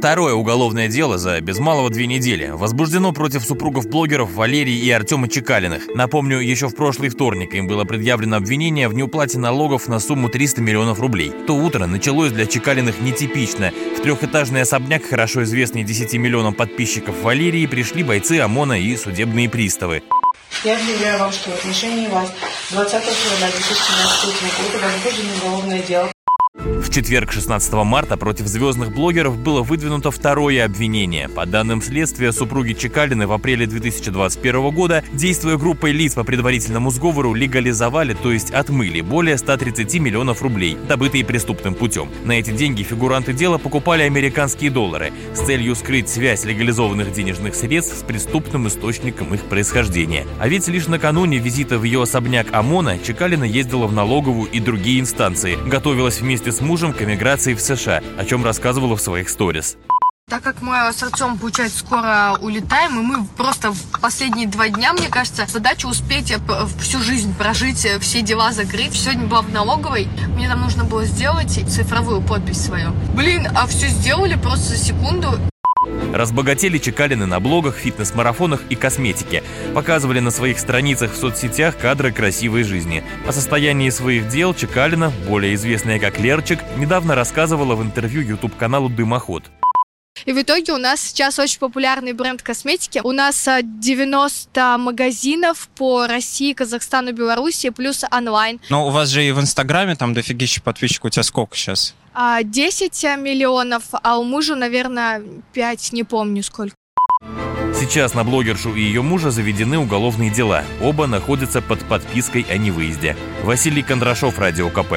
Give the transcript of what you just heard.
Второе уголовное дело за без малого две недели возбуждено против супругов блогеров Валерии и Артема Чекалиных. Напомню, еще в прошлый вторник им было предъявлено обвинение в неуплате налогов на сумму 300 миллионов рублей. То утро началось для Чекалиных нетипично. В трехэтажный особняк, хорошо известный 10 миллионам подписчиков Валерии, пришли бойцы ОМОНа и судебные приставы. Я объявляю вам, что в отношении вас 20 февраля 2017 года возбуждено уголовное дело в четверг, 16 марта, против звездных блогеров было выдвинуто второе обвинение. По данным следствия, супруги Чекалины в апреле 2021 года, действуя группой лиц по предварительному сговору, легализовали, то есть отмыли, более 130 миллионов рублей, добытые преступным путем. На эти деньги фигуранты дела покупали американские доллары с целью скрыть связь легализованных денежных средств с преступным источником их происхождения. А ведь лишь накануне визита в ее особняк ОМОНа Чекалина ездила в налоговую и другие инстанции, готовилась вместе с мужем к эмиграции в США, о чем рассказывала в своих сторис. Так как мы с отцом, получается, скоро улетаем, и мы просто в последние два дня, мне кажется, задача успеть всю жизнь прожить, все дела закрыть. Сегодня была в налоговой, мне там нужно было сделать цифровую подпись свою. Блин, а все сделали просто за секунду. Разбогатели Чекалины на блогах, фитнес-марафонах и косметике. Показывали на своих страницах в соцсетях кадры красивой жизни. О состоянии своих дел Чекалина, более известная как Лерчик, недавно рассказывала в интервью YouTube-каналу «Дымоход». И в итоге у нас сейчас очень популярный бренд косметики. У нас 90 а, магазинов по России, Казахстану, Беларуси, плюс онлайн. Но у вас же и в Инстаграме там дофигища подписчиков. У тебя сколько сейчас? 10 а, миллионов, а у мужа, наверное, 5, не помню сколько. Сейчас на блогершу и ее мужа заведены уголовные дела. Оба находятся под подпиской о невыезде. Василий Кондрашов, Радио КП.